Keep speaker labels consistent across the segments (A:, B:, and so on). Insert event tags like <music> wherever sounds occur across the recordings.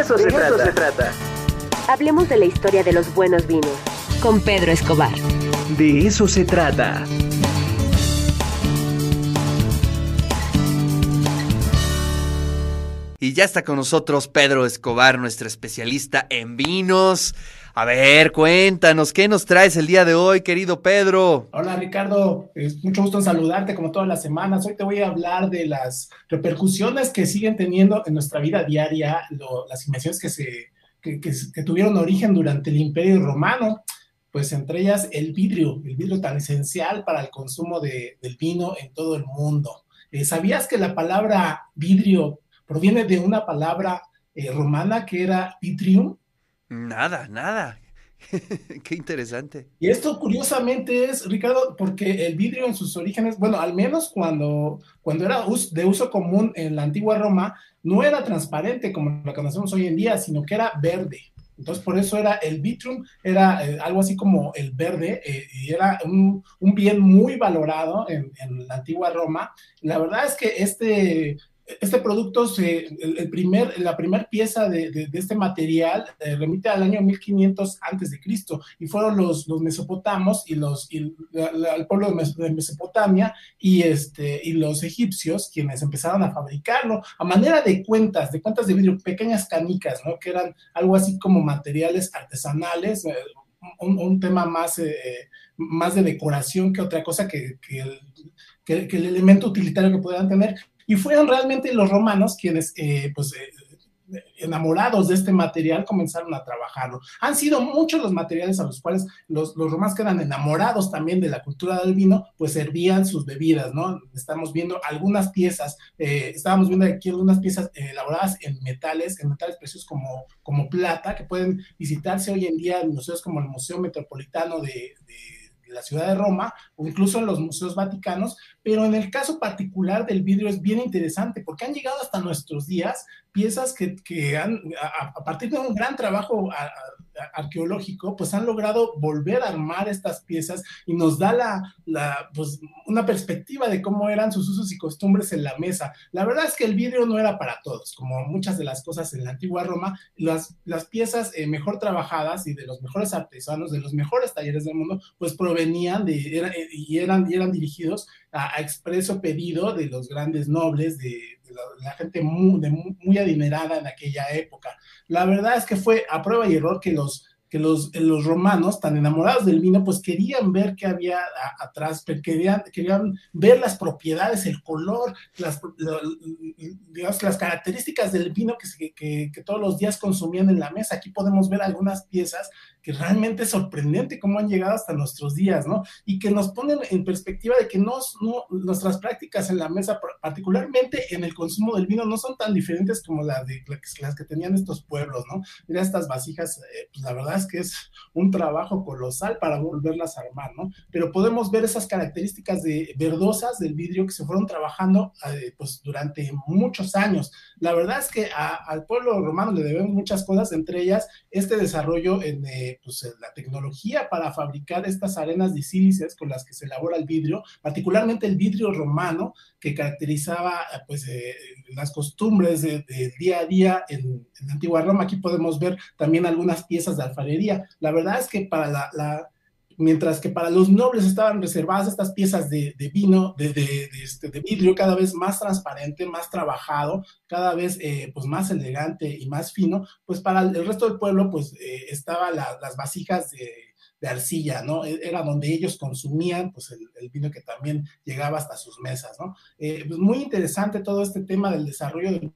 A: eso, se, trata. se trata.
B: Hablemos de la historia de los buenos vinos. Con Pedro Escobar.
A: De eso se trata.
C: Y ya está con nosotros Pedro Escobar, nuestro especialista en vinos. A ver, cuéntanos, ¿qué nos traes el día de hoy, querido Pedro?
D: Hola, Ricardo. Es mucho gusto en saludarte como todas las semanas. Hoy te voy a hablar de las repercusiones que siguen teniendo en nuestra vida diaria, las invenciones que, se, que, tuvieron origen durante el Imperio Romano pues entre ellas el vidrio, el vidrio tan esencial para el consumo de, del vino en todo el mundo. Eh, ¿Sabías que la palabra vidrio proviene de una palabra eh, romana que era vitrium?
C: Nada, nada. <laughs> Qué interesante.
D: Y esto curiosamente es, Ricardo, porque el vidrio en sus orígenes, bueno, al menos cuando, cuando era de uso común en la antigua Roma, no era transparente como lo conocemos hoy en día, sino que era verde. Entonces, por eso era el vitrium, era eh, algo así como el verde, eh, y era un, un, bien muy valorado en, en, la antigua Roma. La verdad es que este este producto, se, el, primer, la primera pieza de, este material eh, remite al año 1500 antes de Cristo y fueron los, los mesopotamos y los el pueblo de Mesopotamia y este y los egipcios quienes empezaron a fabricarlo a manera de cuentas, de cuentas de vidrio, pequeñas canicas, ¿no? Que eran algo así como materiales artesanales, eh, un, tema más, eh, más de decoración que otra cosa que, que el, que, el elemento utilitario que pudieran tener, y fueron realmente los romanos quienes, eh, pues, eh, enamorados de este material, comenzaron a trabajarlo. Han sido muchos los materiales a los cuales los, los romanos quedan enamorados también de la cultura del vino, pues servían sus bebidas, ¿no? Estamos viendo algunas piezas, eh, estábamos viendo aquí algunas piezas elaboradas en metales, en metales preciosos como, como plata, que pueden visitarse hoy en día en museos como el Museo Metropolitano de la ciudad de Roma o incluso en los museos vaticanos, pero en el caso particular del vidrio es bien interesante porque han llegado hasta nuestros días piezas que, han, a, partir de un gran trabajo arqueológico, pues han logrado volver a armar estas piezas y nos da la, la, pues, una perspectiva de cómo eran sus usos y costumbres en la mesa. La verdad es que el vidrio no era para todos, como muchas de las cosas en la antigua Roma, las, las piezas eh, mejor trabajadas y de los mejores artesanos, de los mejores talleres del mundo, pues provenían de, eh, y, eran, y eran dirigidos a, a expreso pedido de los grandes nobles, de, la, gente muy, adinerada en aquella época. La verdad es que fue a prueba y error que los que los, los romanos, tan enamorados del vino, pues querían ver qué había atrás, querían, querían ver las propiedades, el color, las, las características del vino que, que, todos los días consumían en la mesa. Aquí podemos ver algunas piezas que realmente es sorprendente cómo han llegado hasta nuestros días, ¿no? Y que nos ponen en perspectiva de que no, nuestras prácticas en la mesa, particularmente en el consumo del vino, no son tan diferentes como las, de, las que tenían estos pueblos, ¿no? Mira, estas vasijas, eh, pues la verdad es que es un trabajo colosal para volverlas a armar, ¿no? Pero podemos ver esas características de verdosas del vidrio que se fueron trabajando eh, pues durante muchos años. La verdad es que al pueblo romano le debemos muchas cosas, entre ellas este desarrollo en... Eh, pues, eh, la tecnología para fabricar estas arenas de sílices con las que se elabora el vidrio, particularmente el vidrio romano, que caracterizaba pues, eh, las costumbres del día a día en, la antigua Roma. Aquí podemos ver también algunas piezas de alfarería. La verdad es que para la mientras que para los nobles estaban reservadas estas piezas de, vino, este, de, vidrio cada vez más transparente, más trabajado, cada vez eh, pues más elegante y más fino, pues para el resto del pueblo pues eh, estaban las vasijas de de arcilla, ¿no? E, era donde ellos consumían, pues, el, vino que también llegaba hasta sus mesas, ¿no? Eh, pues muy interesante todo este tema del desarrollo del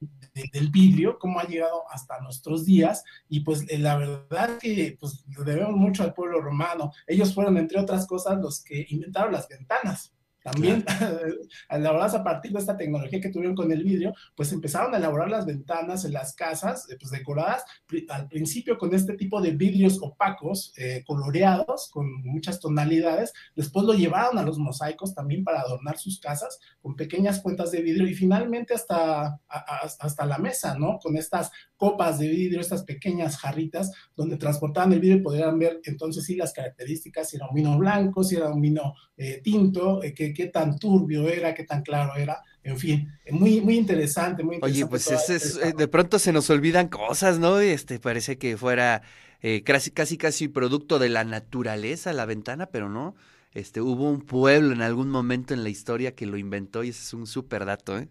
D: vidrio, cómo ha llegado hasta nuestros días, y pues eh, la verdad que, pues, debemos mucho al pueblo romano. Ellos fueron, entre otras cosas, los que inventaron las ventanas. También, elaboradas a partir de esta tecnología que tuvieron con el vidrio, pues empezaron a elaborar las ventanas en las casas, eh, pues decoradas al principio con este tipo de vidrios opacos, eh, coloreados, con muchas tonalidades. Después lo llevaron a los mosaicos también para adornar sus casas con pequeñas cuentas de vidrio y finalmente hasta, hasta la mesa, ¿no? Con estas copas de vidrio, estas pequeñas jarritas donde transportaban el vidrio y podrían ver entonces sí las características, si era un vino blanco, si era un vino eh, tinto, eh, qué, qué tan turbio era, qué tan claro era en fin, muy, muy interesante, muy interesante.
C: Oye, pues es, eh, de pronto se nos olvidan cosas, ¿no? Este, parece que fuera eh, casi, casi, casi producto de la naturaleza la ventana, pero no. Este, hubo un pueblo en algún momento en la historia que lo inventó y ese es un súper dato, ¿eh?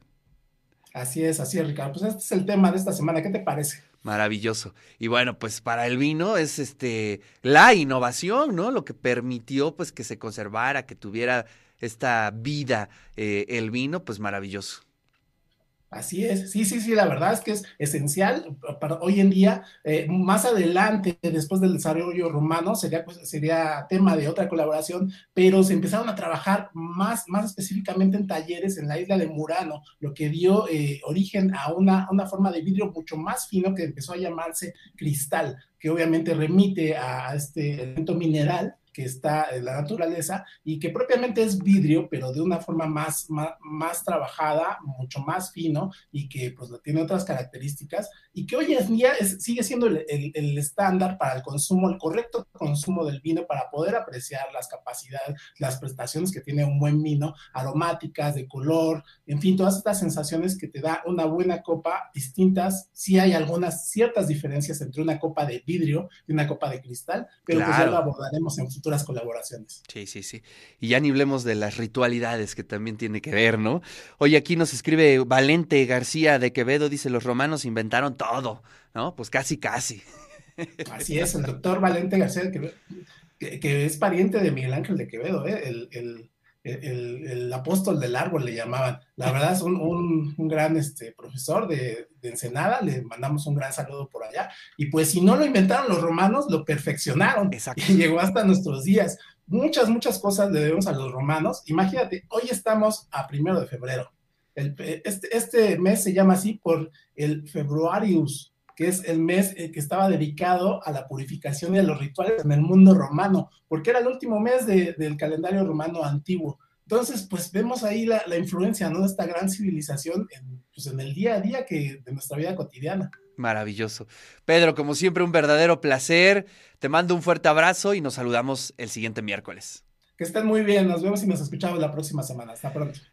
D: Así es, así es, Ricardo. Pues este es el tema de esta semana. ¿Qué te parece?
C: Maravilloso. Y bueno, pues para el vino es este la innovación, ¿no? Lo que permitió pues que se conservara, que tuviera esta vida eh, el vino, pues maravilloso.
D: Así es, sí, sí, sí, la verdad es que es esencial para hoy en día. Eh, más adelante, después del desarrollo romano, sería, pues, sería tema de otra colaboración, pero se empezaron a trabajar más, más específicamente en talleres en la isla de Murano, lo que dio eh, origen a una, una forma de vidrio mucho más fino que empezó a llamarse cristal, que obviamente remite a este elemento mineral que está en la naturaleza y que propiamente es vidrio, pero de una forma más, más, trabajada, mucho más fino y que pues tiene otras características y que hoy en día sigue siendo el, el, estándar para el consumo, el correcto consumo del vino para poder apreciar las capacidades, las prestaciones que tiene un buen vino, aromáticas, de color, en fin, todas estas sensaciones que te da una buena copa distintas. Sí hay algunas ciertas diferencias entre una copa de vidrio y una copa de cristal, pero pues ya lo abordaremos en futuras colaboraciones.
C: Sí, sí, sí. Y ya ni hablemos de las ritualidades que también tiene que ver, ¿no? Hoy aquí nos escribe Valente García de Quevedo, dice, los romanos inventaron todo, ¿no? Pues casi, casi.
D: Así es, el doctor Valente García de Quevedo, que, es pariente de Miguel Ángel de Quevedo, ¿eh? el, el, apóstol del árbol le llamaban. La verdad es un, un, gran este, profesor de, de, Ensenada, le mandamos un gran saludo por allá. Y pues si no lo inventaron los romanos, lo perfeccionaron. Y llegó hasta nuestros días. Muchas, muchas cosas le debemos a los romanos. Imagínate, hoy estamos a primero de febrero. El, este, este mes se llama así por el Februarius, que es el mes eh, que estaba dedicado a la purificación y a los rituales en el mundo romano, porque era el último mes del calendario romano antiguo. Entonces, pues vemos ahí la, influencia, ¿no? De esta gran civilización en, pues, en el día a día que, de nuestra vida cotidiana.
C: Maravilloso. Pedro, como siempre, un verdadero placer. Te mando un fuerte abrazo y nos saludamos el siguiente miércoles.
D: Que estén muy bien, nos vemos y nos escuchamos la próxima semana. Hasta pronto.